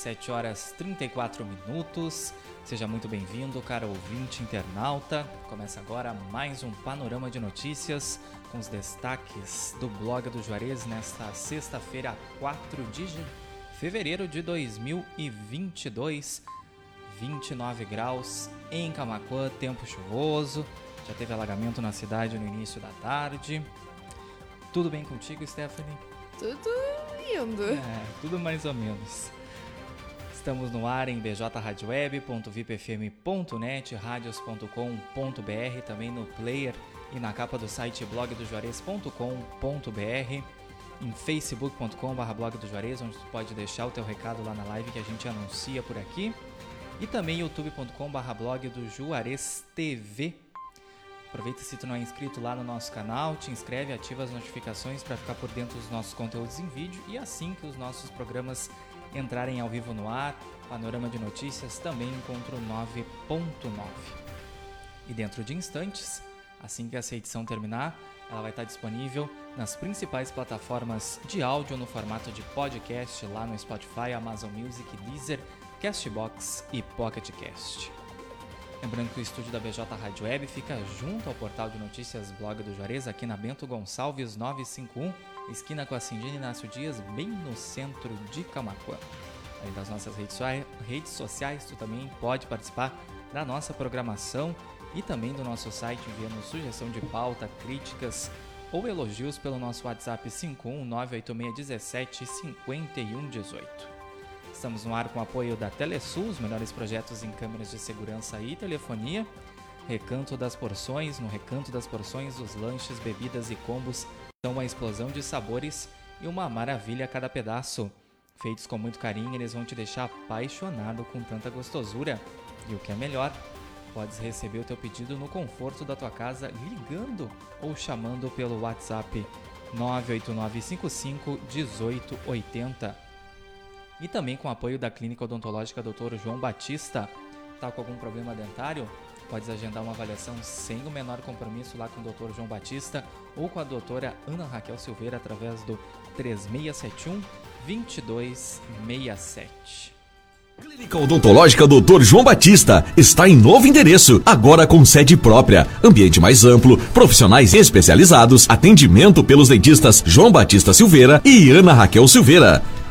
Olá, boa tarde, 17 horas 34 minutos. Seja muito bem-vindo, cara ouvinte internauta. Começa agora mais um panorama de notícias com os destaques do blog do Juarez nesta sexta-feira, 4 de fevereiro de 2022. 29 graus em Camacuã, tempo chuvoso. Já teve alagamento na cidade no início da tarde. Tudo bem contigo, Stephanie? Tudo indo. É, tudo mais ou menos. Estamos no ar em bjradioweb.vipfm.net, radios.com.br, também no player e na capa do site blogdojuarez.com.br, em facebook.com.br blog do Juarez, onde tu pode deixar o teu recado lá na live que a gente anuncia por aqui, e também youtube.com.br blog do Juarez TV. Aproveita se tu não é inscrito lá no nosso canal, te inscreve, ativa as notificações para ficar por dentro dos nossos conteúdos em vídeo e assim que os nossos programas entrarem ao vivo no ar, Panorama de Notícias também encontra o 9.9. E dentro de instantes, assim que essa edição terminar, ela vai estar disponível nas principais plataformas de áudio no formato de podcast lá no Spotify, Amazon Music, Deezer, Castbox e Pocket Cast. Lembrando que o estúdio da BJ Rádio Web fica junto ao portal de notícias Blog do Juarez, aqui na Bento Gonçalves 951, esquina com a Cindina Inácio Dias, bem no centro de Camacuã. Além das nossas redes sociais, tu também pode participar da nossa programação e também do nosso site enviando sugestão de pauta, críticas ou elogios pelo nosso WhatsApp 5198617 5118. Estamos no ar com o apoio da Telesul, os melhores projetos em câmeras de segurança e telefonia. Recanto das Porções, no Recanto das Porções, os lanches, bebidas e combos são uma explosão de sabores e uma maravilha a cada pedaço. Feitos com muito carinho, eles vão te deixar apaixonado com tanta gostosura. E o que é melhor, podes receber o teu pedido no conforto da tua casa ligando ou chamando pelo WhatsApp 98955 1880 e também com apoio da Clínica Odontológica Dr. João Batista. Tá com algum problema dentário? Podes agendar uma avaliação sem o menor compromisso lá com o Dr. João Batista ou com a doutora Ana Raquel Silveira através do 3671 2267. Clínica Odontológica Dr. João Batista está em novo endereço, agora com sede própria, ambiente mais amplo, profissionais especializados, atendimento pelos dentistas João Batista Silveira e Ana Raquel Silveira.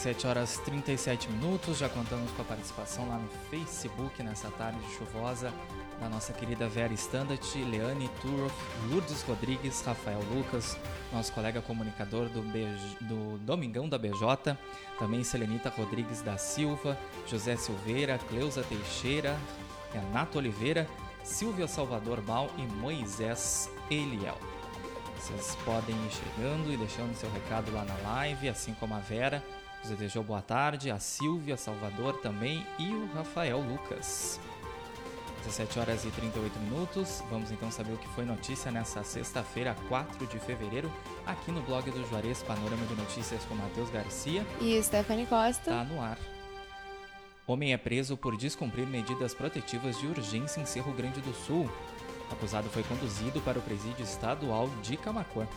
17 horas 37 minutos. Já contamos com a participação lá no Facebook nessa tarde chuvosa da nossa querida Vera Standard, Leane Turoff, Lourdes Rodrigues, Rafael Lucas, nosso colega comunicador do, do Domingão da BJ, também Selenita Rodrigues da Silva, José Silveira, Cleusa Teixeira, Renato Oliveira, Silvia Salvador Mal e Moisés Eliel. Vocês podem ir chegando e deixando seu recado lá na live, assim como a Vera nos desejou boa tarde, a Silvia Salvador também e o Rafael Lucas. 17 horas e 38 minutos. Vamos então saber o que foi notícia nessa sexta-feira, 4 de fevereiro, aqui no blog do Juarez Panorama de Notícias com Matheus Garcia e Stephanie Costa. Tá no ar. Homem é preso por descumprir medidas protetivas de urgência em Cerro Grande do Sul. O acusado foi conduzido para o presídio estadual de Camacuã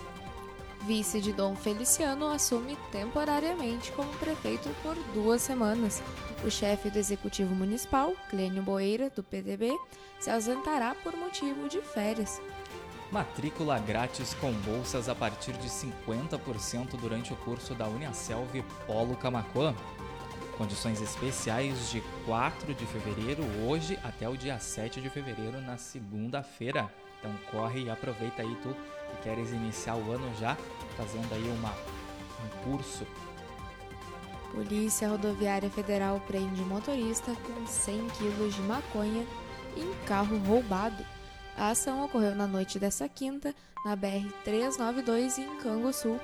vice de Dom Feliciano, assume temporariamente como prefeito por duas semanas. O chefe do Executivo Municipal, Clênio Boeira, do PDB, se ausentará por motivo de férias. Matrícula grátis com bolsas a partir de 50% durante o curso da Uniaselv Polo Camacuã. Condições especiais de 4 de fevereiro, hoje até o dia 7 de fevereiro, na segunda-feira. Então corre e aproveita aí tu que queres iniciar o ano já fazendo aí uma, um curso. Polícia Rodoviária Federal prende motorista com 100 quilos de maconha em carro roubado. A ação ocorreu na noite dessa quinta, na BR-392 em Canguçu.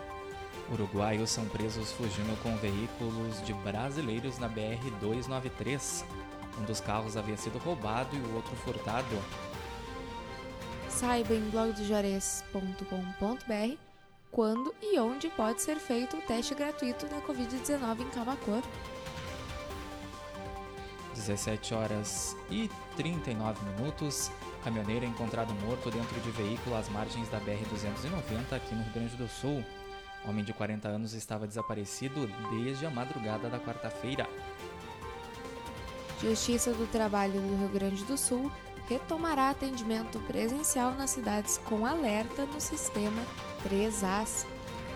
Uruguaios são presos fugindo com veículos de brasileiros na BR-293. Um dos carros havia sido roubado e o outro furtado. Saiba em blogdojuarez.com.br quando e onde pode ser feito o teste gratuito da Covid-19 em Camacuã. 17 horas e 39 minutos. Caminhoneiro é encontrado morto dentro de veículo às margens da BR-290 aqui no Rio Grande do Sul. Homem de 40 anos estava desaparecido desde a madrugada da quarta-feira. Justiça do Trabalho do Rio Grande do Sul retomará atendimento presencial nas cidades com alerta no sistema 3As.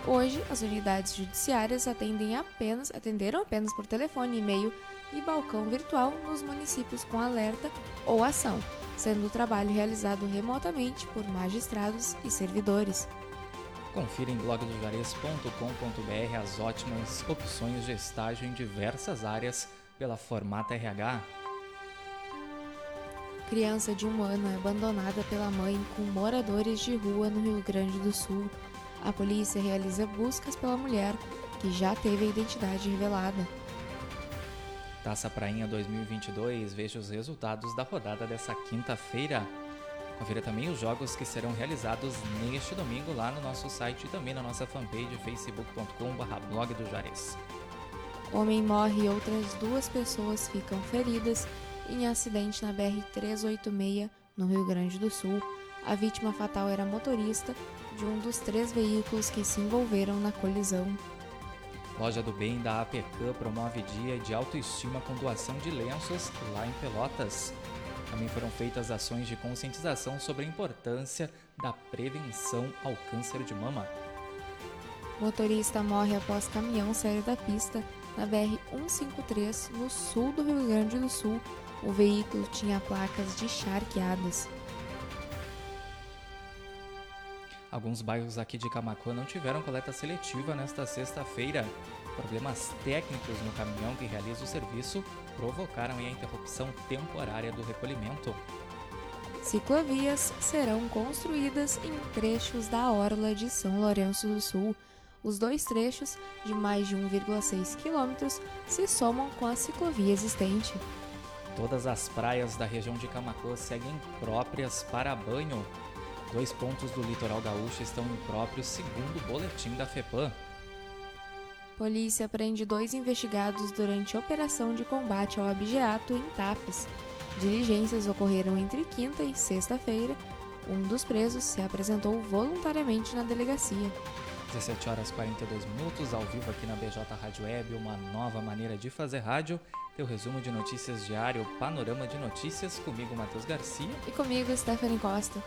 Hoje, as unidades judiciárias atendem apenas, atenderam apenas por telefone, e-mail e balcão virtual nos municípios com alerta ou ação, sendo o trabalho realizado remotamente por magistrados e servidores. Confira em blogdojuarez.com.br as ótimas opções de estágio em diversas áreas pela Formata RH. Criança de um ano é abandonada pela mãe com moradores de rua no Rio Grande do Sul. A polícia realiza buscas pela mulher, que já teve a identidade revelada. Taça Prainha 2022, veja os resultados da rodada dessa quinta-feira. Confira também os jogos que serão realizados neste domingo lá no nosso site e também na nossa fanpage facebook.com.br blog do Juarez. Homem morre e outras duas pessoas ficam feridas em acidente na BR-386, no Rio Grande do Sul. A vítima fatal era motorista de um dos três veículos que se envolveram na colisão. Loja do Bem da APECAM promove dia de autoestima com doação de lenços lá em Pelotas. Também foram feitas ações de conscientização sobre a importância da prevenção ao câncer de mama. Motorista morre após caminhão sair da pista na BR-153, no sul do Rio Grande do Sul. O veículo tinha placas de charqueadas. Alguns bairros aqui de Camacuã não tiveram coleta seletiva nesta sexta-feira. Problemas técnicos no caminhão que realiza o serviço provocaram a interrupção temporária do recolhimento. Ciclovias serão construídas em trechos da orla de São Lourenço do Sul. Os dois trechos, de mais de 1,6 quilômetros, se somam com a ciclovia existente. Todas as praias da região de Camacuã seguem próprias para banho. Dois pontos do litoral gaúcho estão impróprios, segundo o boletim da FEPAM. Polícia prende dois investigados durante operação de combate ao abigeato em Tapes. Diligências ocorreram entre quinta e sexta-feira. Um dos presos se apresentou voluntariamente na delegacia. 17 horas 42 minutos, ao vivo aqui na BJ Rádio Web, uma nova maneira de fazer rádio. Teu resumo de notícias diário, panorama de notícias, comigo Matheus Garcia. E comigo Stephanie Costa.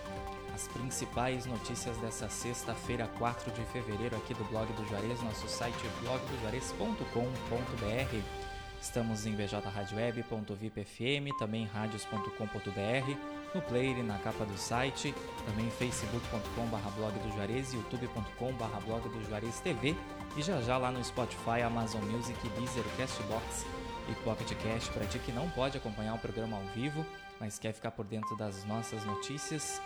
As principais notícias dessa sexta-feira, 4 de fevereiro, aqui do blog do Juarez, nosso site blogdojuarez.com.br. Estamos em bjradioweb.vipfm, também radios.com.br, no player e na capa do site, também facebook.com.br blog do Juarez, youtube.com.br blog do Juarez TV e já já lá no Spotify, Amazon Music, Deezer, Castbox e Pocket para ti que não pode acompanhar o programa ao vivo, mas quer ficar por dentro das nossas notícias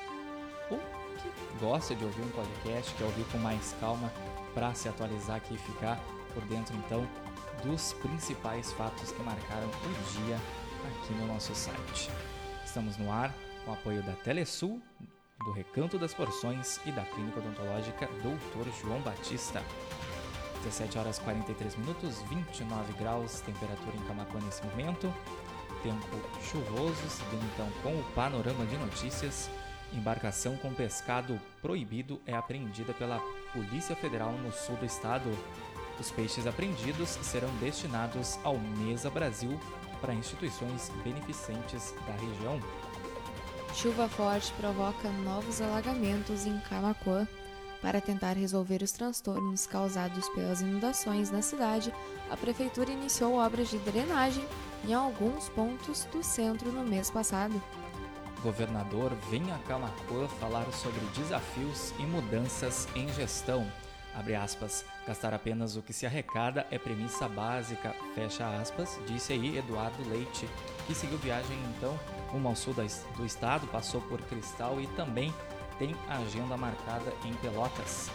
ou que gosta de ouvir um podcast, quer ouvir com mais calma para se atualizar aqui e ficar por dentro então dos principais fatos que marcaram o dia aqui no nosso site. Estamos no ar com o apoio da Telesul, do Recanto das Porções e da Clínica Odontológica Dr. João Batista. 17 horas 43 minutos, 29 graus, temperatura em Camacuã nesse momento. Tempo chuvoso, seguindo então com o panorama de notícias. Embarcação com pescado proibido é apreendida pela Polícia Federal no sul do estado. Os peixes apreendidos serão destinados ao Mesa Brasil para instituições beneficentes da região. Chuva forte provoca novos alagamentos em Camacuã. Para tentar resolver os transtornos causados pelas inundações na cidade, a prefeitura iniciou obras de drenagem em alguns pontos do centro no mês passado. Governador vem a Camacuã falar sobre desafios e mudanças em gestão. Abre aspas, gastar apenas o que se arrecada é premissa básica, fecha aspas, disse aí Eduardo Leite, que seguiu viagem então rumo ao sul do estado, passou por Cristal e também tem agenda marcada em Pelotas.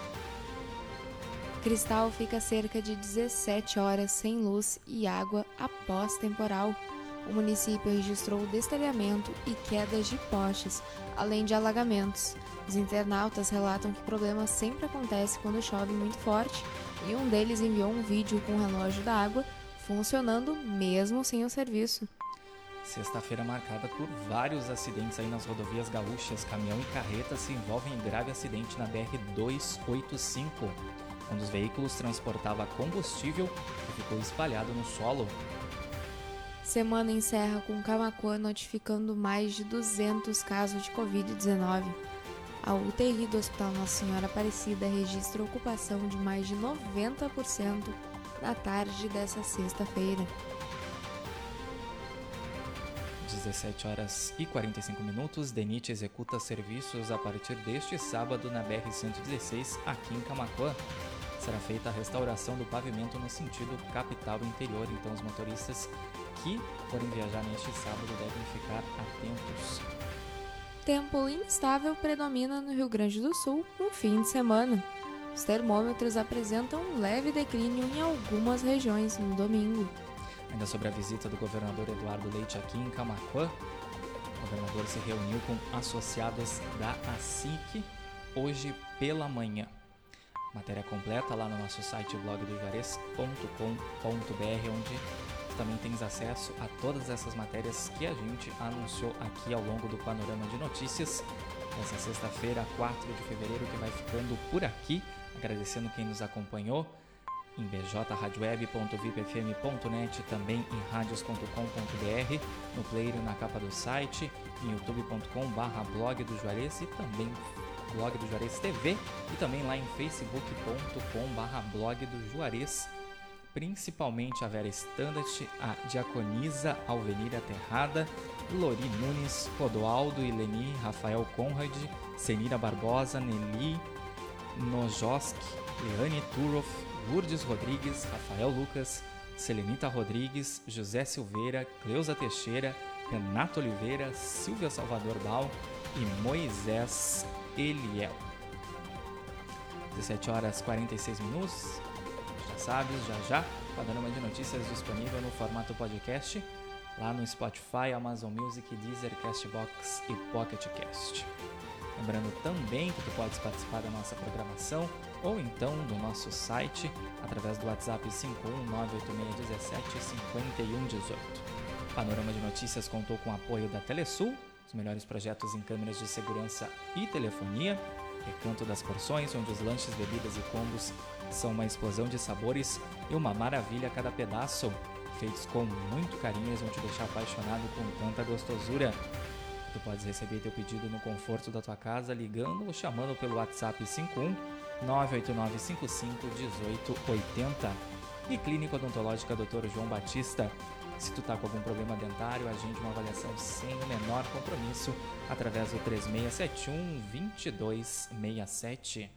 Cristal fica cerca de 17 horas sem luz e água após temporal. O município registrou destelhamento e quedas de postes, além de alagamentos. Os internautas relatam que o problema sempre acontece quando chove muito forte e um deles enviou um vídeo com o relógio da água funcionando mesmo sem o serviço. Sexta-feira marcada por vários acidentes aí nas rodovias gaúchas. Caminhão e carreta se envolvem em grave acidente na BR-285. Um dos veículos transportava combustível e ficou espalhado no solo. Semana encerra com Camacuã notificando mais de 200 casos de Covid-19. A UTI do Hospital Nossa Senhora Aparecida registra ocupação de mais de 90% na tarde dessa sexta-feira. 17 horas e 45 minutos, DENIT executa serviços a partir deste sábado na BR-116 aqui em Camacuã. Será feita a restauração do pavimento no sentido capital interior, então os motoristas que forem viajar neste sábado devem ficar atentos. Tempo instável predomina no Rio Grande do Sul no fim de semana. Os termômetros apresentam um leve declínio em algumas regiões no domingo. Ainda sobre a visita do governador Eduardo Leite aqui em Camacuã, o governador se reuniu com associados da ASIC hoje pela manhã. Matéria completa lá no nosso site blogdojuarez.com.br, onde também tens acesso a todas essas matérias que a gente anunciou aqui ao longo do panorama de notícias. Essa sexta-feira, 4 de fevereiro, que vai ficando por aqui. Agradecendo quem nos acompanhou em bjradioweb.vipfm.net, também em radios.com.br, no player na capa do site, em youtube.com.br blog do Juarez e também blog do Juarez TV e também lá em facebook.com.br blog do Juarez principalmente a Vera Standard, a Diaconisa Alvenira Terrada, Lori Nunes, Rodoaldo Ileni, Rafael Conrad, Senira Barbosa, Nelly Nojoski, Leane Turoff, Lourdes Rodrigues, Rafael Lucas, Selenita Rodrigues, José Silveira, Cleusa Teixeira, Renato Oliveira, Silvia Salvador Bal e Moisés Eliel. 17 horas 46 minutos sábios, já já. Panorama de notícias disponível no formato podcast, lá no Spotify, Amazon Music, Deezer, Castbox e Pocket Cast. Lembrando também que tu podes participar da nossa programação ou então do nosso site através do WhatsApp 51986175118. Panorama de Notícias contou com o apoio da Telesul, os melhores projetos em câmeras de segurança e telefonia, Recanto das Porções, onde os lanches, bebidas e combos são uma explosão de sabores e uma maravilha a cada pedaço. Feitos com muito carinho, eles vão te deixar apaixonado com tanta gostosura. Tu podes receber teu pedido no conforto da tua casa ligando ou chamando pelo WhatsApp 51 98955 1880. E Clínica Odontológica Dr. João Batista. Se tu tá com algum problema dentário, agende uma avaliação sem o menor compromisso através do 3671 2267.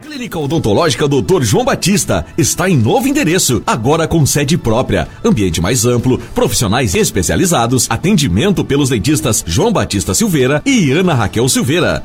Clínica Odontológica Dr. João Batista está em novo endereço, agora com sede própria, ambiente mais amplo, profissionais especializados, atendimento pelos dentistas João Batista Silveira e Ana Raquel Silveira.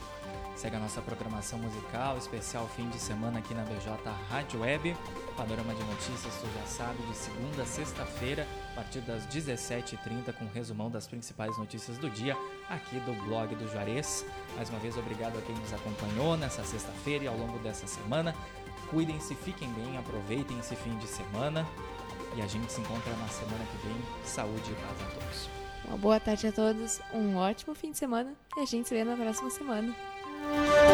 Segue a nossa programação musical, especial fim de semana aqui na BJ Rádio Web. Panorama de notícias, tu já sabe, de segunda a sexta-feira, a partir das 17h30, com um resumão das principais notícias do dia, aqui do blog do Juarez. Mais uma vez, obrigado a quem nos acompanhou nessa sexta-feira e ao longo dessa semana. Cuidem-se, fiquem bem, aproveitem esse fim de semana e a gente se encontra na semana que vem. Saúde e paz a todos. Uma boa tarde a todos, um ótimo fim de semana e a gente se vê na próxima semana. Bye.